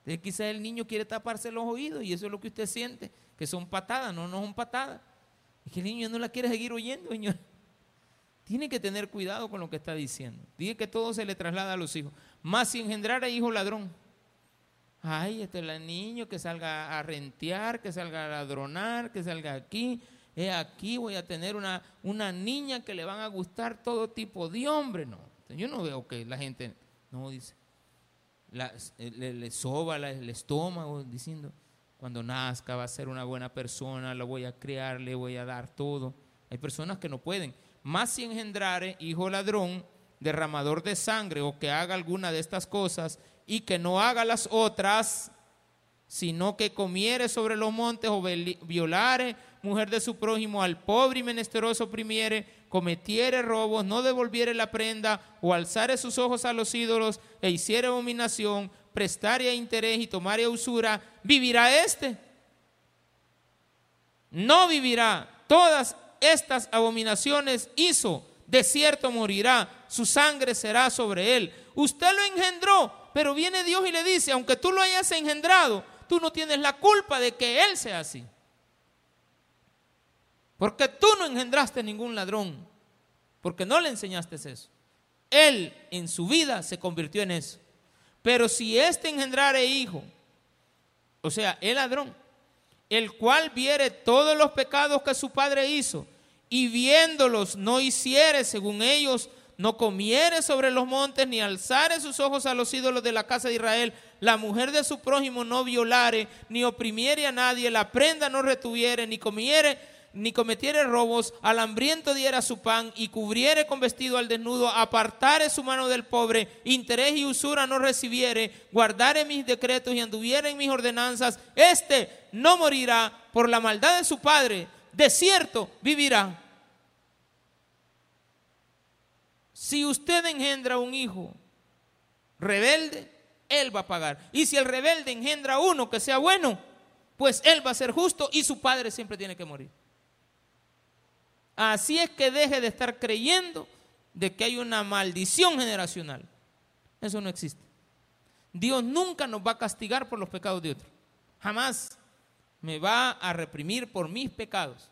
Entonces quizás el niño quiere taparse los oídos y eso es lo que usted siente, que son patadas, no, no son patadas. Es que el niño no la quiere seguir oyendo, señor. Tiene que tener cuidado con lo que está diciendo. Dije que todo se le traslada a los hijos. Más si engendrara hijo ladrón. Ay, este es el niño que salga a rentear, que salga a ladronar, que salga aquí. He aquí voy a tener una, una niña que le van a gustar todo tipo de hombre. No, yo no veo que la gente, no dice, le, soba el estómago diciendo, cuando nazca va a ser una buena persona, lo voy a criar, le voy a dar todo. Hay personas que no pueden más si engendrare hijo ladrón, derramador de sangre o que haga alguna de estas cosas y que no haga las otras, sino que comiere sobre los montes o violare mujer de su prójimo al pobre y menesteroso oprimiere, cometiere robos, no devolviere la prenda o alzare sus ojos a los ídolos e hiciere abominación, prestare a interés y tomare usura, vivirá este. No vivirá. Todas estas abominaciones hizo, de cierto morirá, su sangre será sobre él. Usted lo engendró, pero viene Dios y le dice, aunque tú lo hayas engendrado, tú no tienes la culpa de que él sea así. Porque tú no engendraste ningún ladrón, porque no le enseñaste eso. Él en su vida se convirtió en eso. Pero si éste engendrare hijo, o sea, el ladrón, el cual viere todos los pecados que su padre hizo, y viéndolos no hiciere según ellos, no comiere sobre los montes, ni alzare sus ojos a los ídolos de la casa de Israel, la mujer de su prójimo no violare, ni oprimiere a nadie, la prenda no retuviere, ni comiere, ni cometiere robos, al hambriento diera su pan, y cubriere con vestido al desnudo, apartare su mano del pobre, interés y usura no recibiere, guardare mis decretos y anduviere en mis ordenanzas, este no morirá por la maldad de su padre, de cierto vivirá. Si usted engendra un hijo rebelde, él va a pagar. Y si el rebelde engendra uno que sea bueno, pues él va a ser justo y su padre siempre tiene que morir. Así es que deje de estar creyendo de que hay una maldición generacional. Eso no existe. Dios nunca nos va a castigar por los pecados de otros. Jamás me va a reprimir por mis pecados.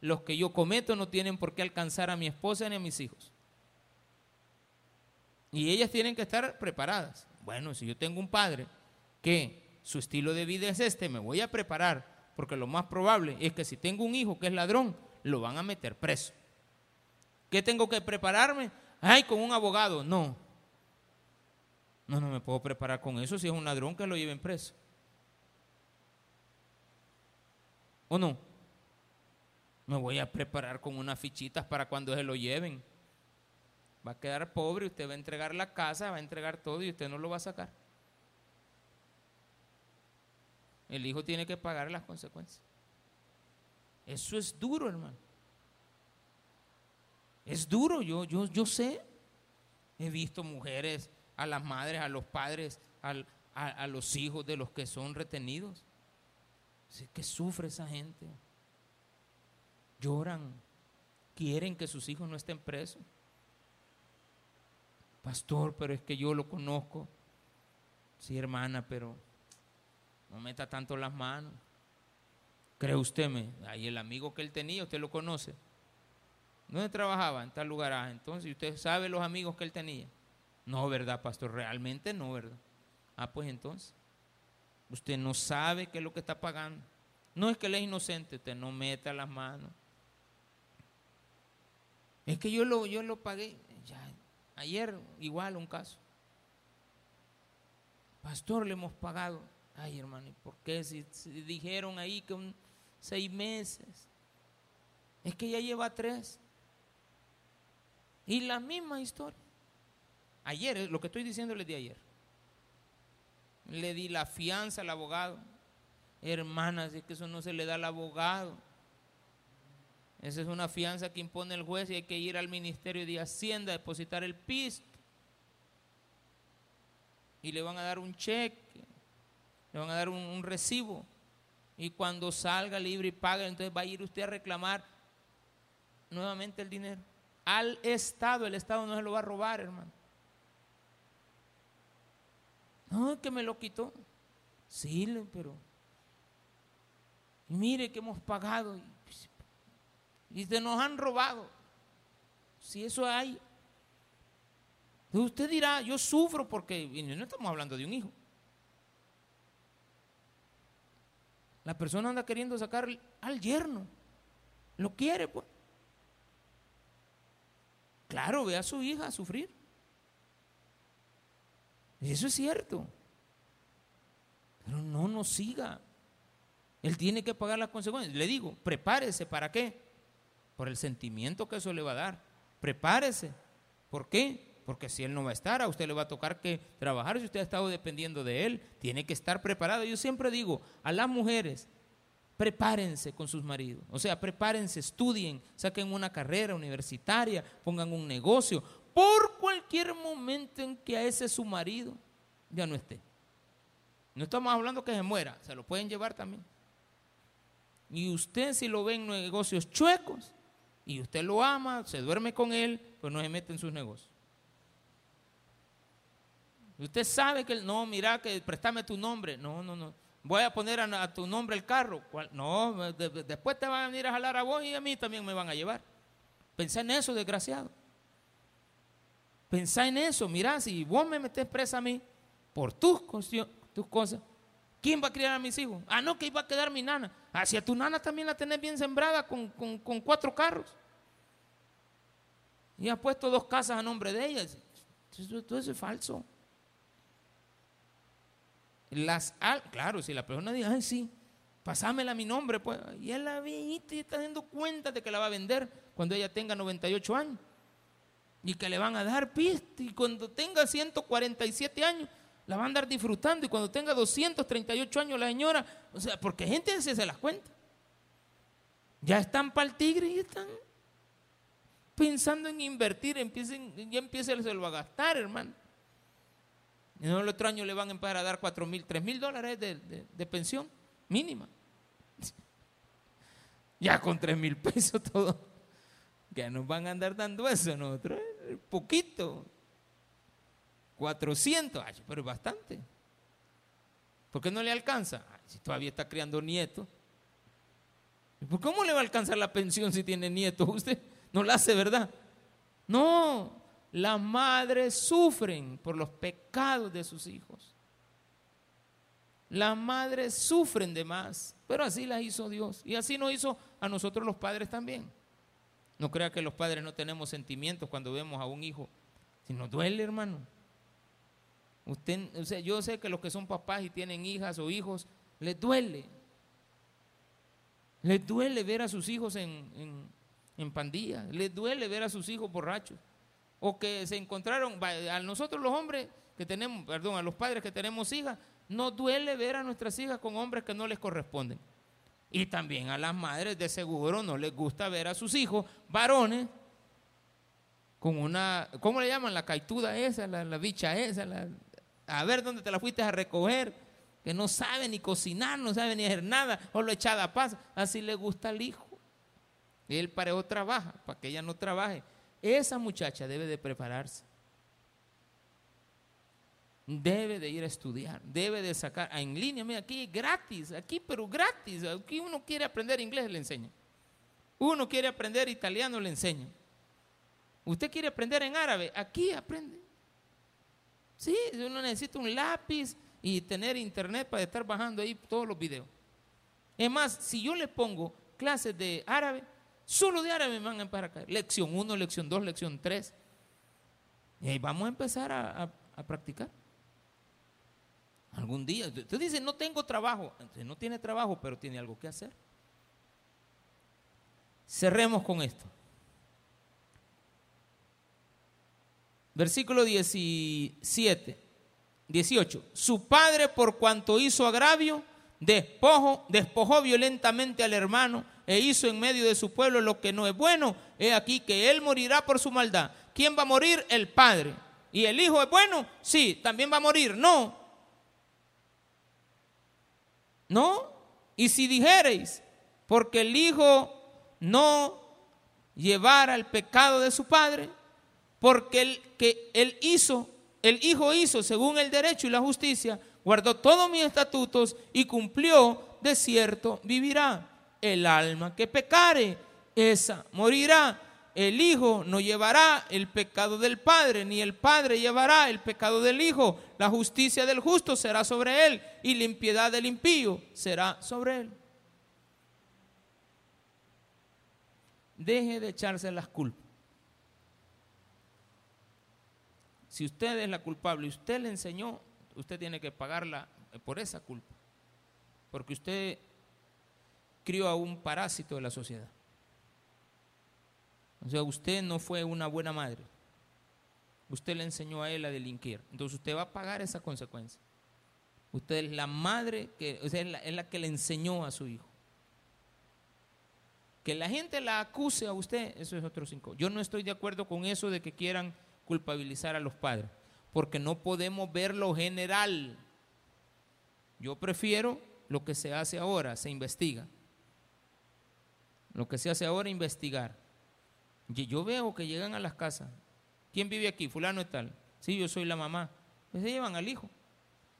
Los que yo cometo no tienen por qué alcanzar a mi esposa ni a mis hijos. Y ellas tienen que estar preparadas. Bueno, si yo tengo un padre que su estilo de vida es este, me voy a preparar, porque lo más probable es que si tengo un hijo que es ladrón, lo van a meter preso. ¿Qué tengo que prepararme? Ay, con un abogado. No. No, no me puedo preparar con eso si es un ladrón que lo lleven preso. ¿O no? Me voy a preparar con unas fichitas para cuando se lo lleven. Va a quedar pobre, usted va a entregar la casa, va a entregar todo y usted no lo va a sacar. el hijo tiene que pagar las consecuencias. Eso es duro, hermano. Es duro, yo, yo, yo sé. He visto mujeres, a las madres, a los padres, a, los hijos de los que son retenidos. Sé que sufre esa gente. Lloran, quieren que sus hijos no estén presos. Pastor, pero es que yo lo conozco. Sí, hermana, pero no meta tanto las manos. ¿Cree usted? Me? Ahí el amigo que él tenía, usted lo conoce. ¿Dónde trabajaba? En tal lugar. Ah, entonces, ¿usted sabe los amigos que él tenía? No, ¿verdad, pastor? Realmente no, ¿verdad? Ah, pues entonces. Usted no sabe qué es lo que está pagando. No es que él es inocente, usted no meta las manos. Es que yo lo, yo lo pagué. Ayer igual un caso. Pastor, le hemos pagado. Ay, hermano, ¿y por qué? Si, dijeron ahí que un seis meses. Es que ya lleva tres. Y la misma historia. Ayer, lo que estoy diciendo le di ayer. Le di la fianza al abogado. Hermanas, es que eso no se le da al abogado. Esa es una fianza que impone el juez y hay que ir al Ministerio de Hacienda a depositar el pisto. Y le van a dar un cheque, le van a dar un, recibo. Y cuando salga libre y pague, entonces va a ir usted a reclamar nuevamente el dinero. Al Estado, el Estado no se lo va a robar, hermano. No, es que me lo quitó. Sí, pero. mire que hemos pagado. Y se nos han robado. Si eso hay. Usted dirá, yo sufro porque. no estamos hablando de un hijo. La persona anda queriendo sacar al yerno. Lo quiere, pues. Claro, ve a su hija a sufrir. Eso es cierto. Pero no nos siga. Él tiene que pagar las consecuencias. Le digo, prepárese. ¿Para qué? Por el sentimiento que eso le va a dar. Prepárese. ¿Por qué? Porque si él no va a estar, a usted le va a tocar que trabajar. Si usted ha estado dependiendo de él, tiene que estar preparado. Yo siempre digo a las mujeres, prepárense con sus maridos. O sea, prepárense, estudien, saquen una carrera universitaria, pongan un negocio, por cualquier momento en que a ese su marido ya no esté. No estamos hablando que se muera, se lo pueden llevar también. Y usted si lo ve en negocios chuecos y usted lo ama, se duerme con él, pues no se mete en sus negocios. Usted sabe que, no, mira, que préstame tu nombre. No, no, no. Voy a poner a, tu nombre el carro. No, después te van a venir a jalar a vos y a mí también me van a llevar. Pensá en eso, desgraciado. Pensá en eso, mira, si vos me metés presa a mí por tus, tus cosas, ¿quién va a criar a mis hijos? Ah, no, que iba a quedar mi nana. Ah, si a tu nana también la tenés bien sembrada con, cuatro carros. Y has puesto dos casas a nombre de ellas. Todo eso es falso. Las, claro, si la persona dice, ay, sí, pasámela mi nombre, pues, y él la viejita y está dando cuenta de que la va a vender cuando ella tenga 98 años y que le van a dar pista y cuando tenga 147 años la va a andar disfrutando y cuando tenga 238 años la señora, o sea, porque gente se, se las cuenta. Ya están para el tigre y están pensando en invertir, empiecen, ya empieza a gastar, hermano. No el otro año le van a empezar a dar 4 mil, 3 mil dólares de, de pensión mínima. Ya con 3 mil pesos todo. Que nos van a andar dando eso nosotros poquito. 400, pero es bastante. ¿Por qué no le alcanza? si todavía está criando nietos. ¿Por cómo le va a alcanzar la pensión si tiene nietos? Usted no la hace, ¿verdad? No, las madres sufren por los pecados de sus hijos. Las madres sufren de más, pero así las hizo Dios. Y así nos hizo a nosotros los padres también. No crea que los padres no tenemos sentimientos cuando vemos a un hijo. Si nos duele, hermano. Usted, yo sé que los que son papás y tienen hijas o hijos, les duele. Les duele ver a sus hijos en, en, pandillas. Les duele ver a sus hijos borrachos. O que se encontraron, a nosotros los hombres que tenemos, perdón, a los padres que tenemos hijas, Nos duele ver a nuestras hijas con hombres que no les corresponden. Y también a las madres de seguro no les gusta ver a sus hijos varones con una, ¿cómo le llaman? La caituda esa, la, bicha esa, a ver dónde te la fuiste a recoger, que no sabe ni cocinar, no sabe ni hacer nada, o lo echada a paz. Así le gusta al hijo. Y él para trabaja, para que ella no trabaje. Esa muchacha debe de prepararse. Debe de ir a estudiar, debe de sacar en línea, mira, aquí gratis, aquí pero gratis. Aquí uno quiere aprender inglés, le enseña. Uno quiere aprender italiano, le enseña. Usted quiere aprender en árabe, aquí aprende. Sí, uno necesita un lápiz y tener internet para estar bajando ahí todos los videos. Es más, si yo le pongo clases de árabe, solo de árabe van a empezar a caer. Lección 1, lección 2, lección 3. Y ahí vamos a empezar a, practicar. Algún día. Usted dice, no tengo trabajo. no tiene trabajo, pero tiene algo que hacer. Cerremos con esto. Versículo 17, 18. Su padre, por cuanto hizo agravio, despojo, despojó violentamente al hermano e hizo en medio de su pueblo lo que no es bueno. He aquí que él morirá por su maldad. ¿Quién va a morir? El padre. ¿Y el hijo es bueno? Sí, también va a morir. No. No. Y si dijereis, porque el hijo no llevara el pecado de su padre, porque el que él hizo, el Hijo hizo según el derecho y la justicia, guardó todos mis estatutos y cumplió, de cierto vivirá. El alma que pecare, esa morirá. El Hijo no llevará el pecado del Padre, ni el Padre llevará el pecado del Hijo. La justicia del justo será sobre él y la impiedad del impío será sobre él. Deje de echarse las culpas. Si usted es la culpable y usted le enseñó, usted tiene que pagarla por esa culpa. Porque usted crió a un parásito de la sociedad. O sea, usted no fue una buena madre. Usted le enseñó a él a delinquir. Entonces usted va a pagar esa consecuencia. Usted es la madre, que, es, la, es la que le enseñó a su hijo. Que la gente la acuse a usted, eso es otro cinco. Yo no estoy de acuerdo con eso de que quieran culpabilizar a los padres, porque no podemos ver lo general. Yo prefiero lo que se hace ahora, se investiga. Lo que se hace ahora, investigar. Y yo veo que llegan a las casas. ¿Quién vive aquí? Fulano y tal. Sí, yo soy la mamá. Pues se llevan al hijo.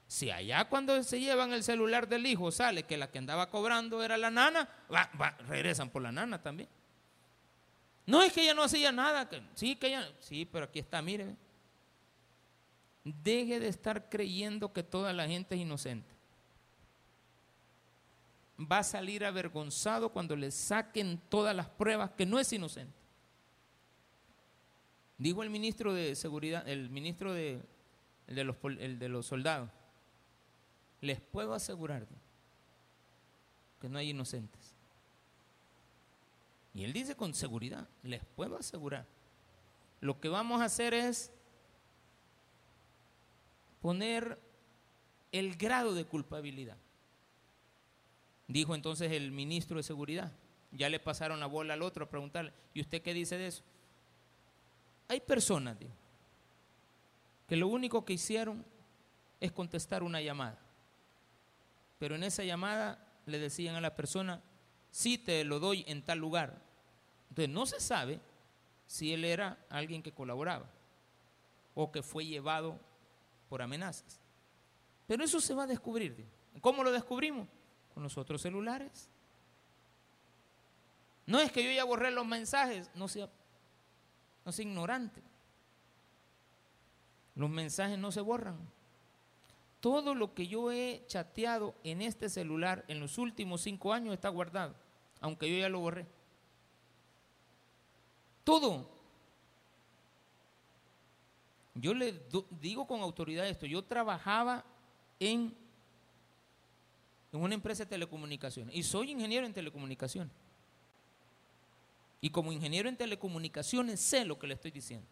Si allá cuando se llevan el celular del hijo sale que la que andaba cobrando era la nana, regresan por la nana también. No es que ella no hacía nada. sí, que ella. Sí, pero aquí está, mire. Deje de estar creyendo que toda la gente es inocente. Va a salir avergonzado cuando le saquen todas las pruebas que no es inocente. Dijo el ministro de Seguridad, el ministro de, de, los, de los soldados, les puedo asegurar que no hay inocentes. Y él dice con seguridad, les puedo asegurar, lo que vamos a hacer es poner el grado de culpabilidad. Dijo entonces el ministro de Seguridad. Ya le pasaron la bola al otro a preguntarle, ¿y usted qué dice de eso? Hay personas que lo único que hicieron es contestar una llamada. Pero en esa llamada le decían a la persona, sí te lo doy en tal lugar, entonces no se sabe si él era alguien que colaboraba o que fue llevado por amenazas. Pero eso se va a descubrir. ¿Cómo lo descubrimos? Con los otros celulares. No es que yo ya borré los mensajes, no sea, no sea ignorante. Los mensajes no se borran. Todo lo que yo he chateado en este celular en los últimos cinco años está guardado, aunque yo ya lo borré. Todo. Yo le digo con autoridad esto, yo trabajaba en, en una empresa de telecomunicaciones y soy ingeniero en telecomunicaciones. Y como ingeniero en telecomunicaciones sé lo que le estoy diciendo.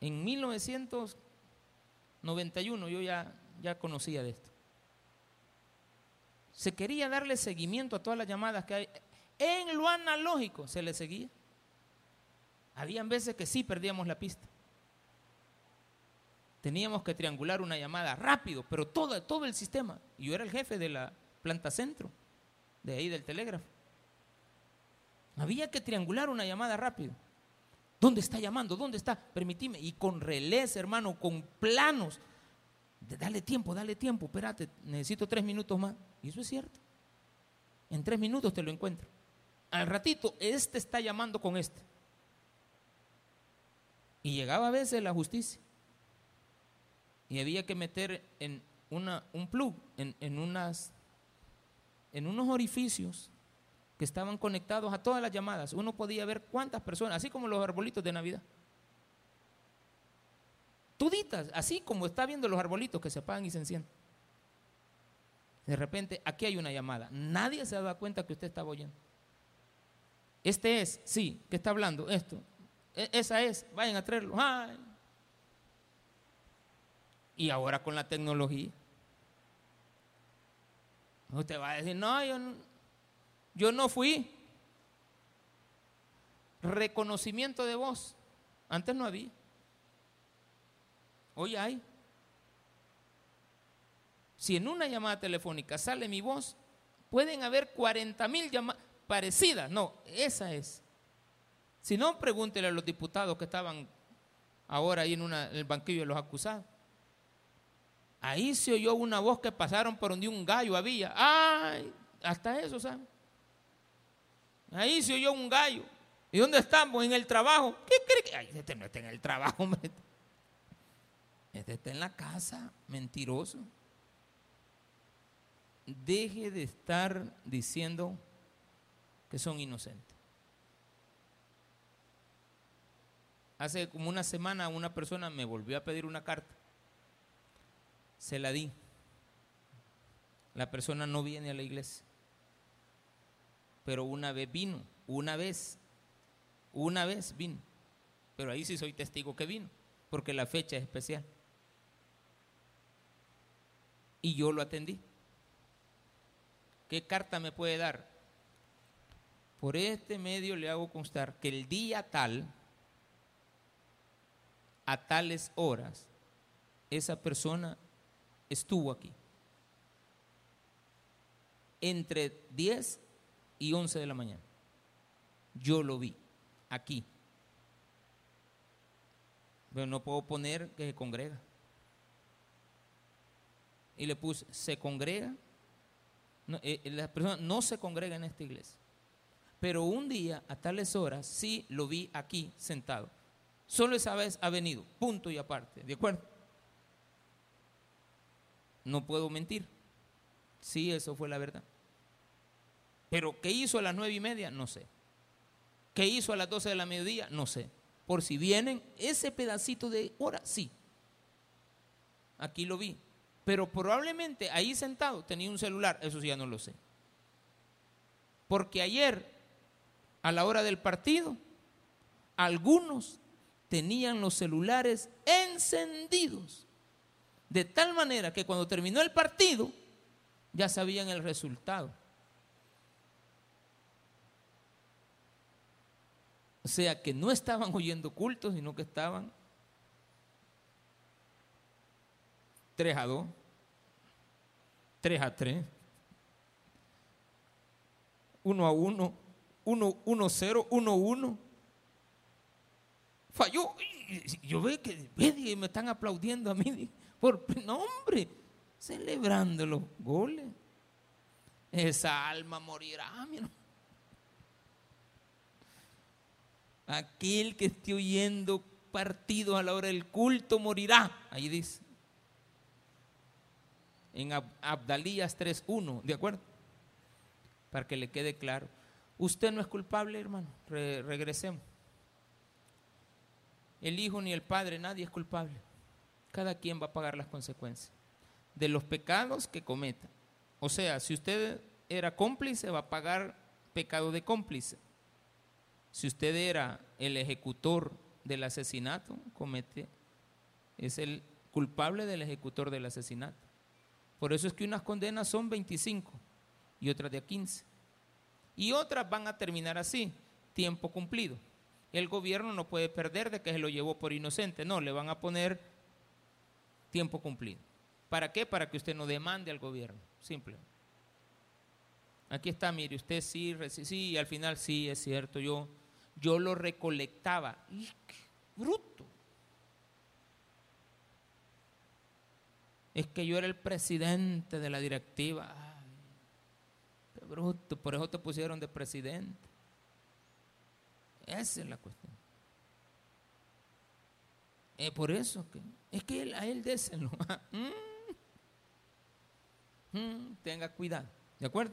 En 1900, 91 yo ya, ya conocía de esto. Se quería darle seguimiento a todas las llamadas que hay. En lo analógico se le seguía. Habían veces que sí perdíamos la pista. Teníamos que triangular una llamada rápido, pero todo, todo el sistema. Yo era el jefe de la planta centro, de ahí del telégrafo. Había que triangular una llamada rápido. ¿Dónde está llamando? ¿Dónde está? Permitime. Y con relés, hermano, con planos. Dale tiempo, dale tiempo. Espérate, necesito tres minutos más. Y eso es cierto. En tres minutos te lo encuentro. Al ratito, este está llamando con este. Y llegaba a veces la justicia. Y había que meter en una, un plug, en, en, unas, en unos orificios que estaban conectados a todas las llamadas. Uno podía ver cuántas personas, así como los arbolitos de Navidad. Tuditas, así como está viendo los arbolitos que se apagan y se encienden. De repente, aquí hay una llamada. Nadie se da cuenta que usted estaba oyendo. Este es, sí, que está hablando, esto. E, esa es, vayan a traerlo. Y ahora con la tecnología. Usted va a decir, no, yo no, yo no fui. Reconocimiento de voz. Antes no había. Hoy hay. Si en una llamada telefónica sale mi voz, pueden haber 40 mil llamadas parecidas. No, esa es. Si no, pregúntele a los diputados que estaban ahora ahí en, en el banquillo de los acusados. Ahí se oyó una voz que pasaron por donde un gallo había. ¡Ay! Hasta eso, ¿saben? Ahí se oyó un gallo. ¿Y dónde estamos? En el trabajo. ¿Qué cree que? Ay, este no está en el trabajo, hombre. Este está en la casa, mentiroso. Deje de estar diciendo que son inocentes. Hace como una semana una persona me volvió a pedir una carta. Se la di. La persona no viene a la iglesia pero una vez vino, una vez, una vez vino. Pero ahí sí soy testigo que vino, porque la fecha es especial. Y yo lo atendí. ¿Qué carta me puede dar? Por este medio le hago constar que el día tal, a tales horas, esa persona estuvo aquí. Entre 10 y 11 de la mañana. Yo lo vi aquí. Pero no puedo poner que se congrega. Y le puse, se congrega. No, eh, eh, la persona no se congrega en esta iglesia. Pero un día, a tales horas, sí lo vi aquí sentado. Solo esa vez ha venido, punto y aparte. ¿De acuerdo? No puedo mentir. Sí, eso fue la verdad. Pero ¿qué hizo a las nueve y media? No sé. ¿Qué hizo a las doce de la mediodía? No sé. Por si vienen, ese pedacito de hora, sí. Aquí lo vi. Pero probablemente ahí sentado tenía un celular, eso sí ya no lo sé. Porque ayer, a la hora del partido, algunos tenían los celulares encendidos. De tal manera que cuando terminó el partido, ya sabían el resultado. O sea que no estaban oyendo cultos, sino que estaban 3 a 2, 3 a 3, 1 a 1, 1, 1 0, 1 1. Falló. Yo veo que me están aplaudiendo a mí. Por nombre, celebrando los goles. Esa alma morirá, mi hermano. Aquel que esté oyendo partido a la hora del culto morirá. Ahí dice. En Abdalías 3.1, ¿de acuerdo? Para que le quede claro. Usted no es culpable, hermano. regresemos. El hijo ni el padre, nadie es culpable. Cada quien va a pagar las consecuencias de los pecados que cometa. O sea, si usted era cómplice, va a pagar pecado de cómplice. Si usted era el ejecutor del asesinato, comete, es el culpable del ejecutor del asesinato. Por eso es que unas condenas son 25 y otras de 15. Y otras van a terminar así, tiempo cumplido. El gobierno no puede perder de que se lo llevó por inocente, no, le van a poner tiempo cumplido. ¿Para qué? Para que usted no demande al gobierno, simple. Aquí está, mire, usted sí, sí, y al final sí, es cierto, yo, yo lo recolectaba. bruto! Es que yo era el presidente de la directiva. qué bruto, por eso te pusieron de presidente. Esa es la cuestión. Es por eso que es que a él déselo. Mm. Mm, tenga cuidado. ¿De acuerdo?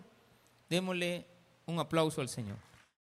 Démosle un aplauso al Señor.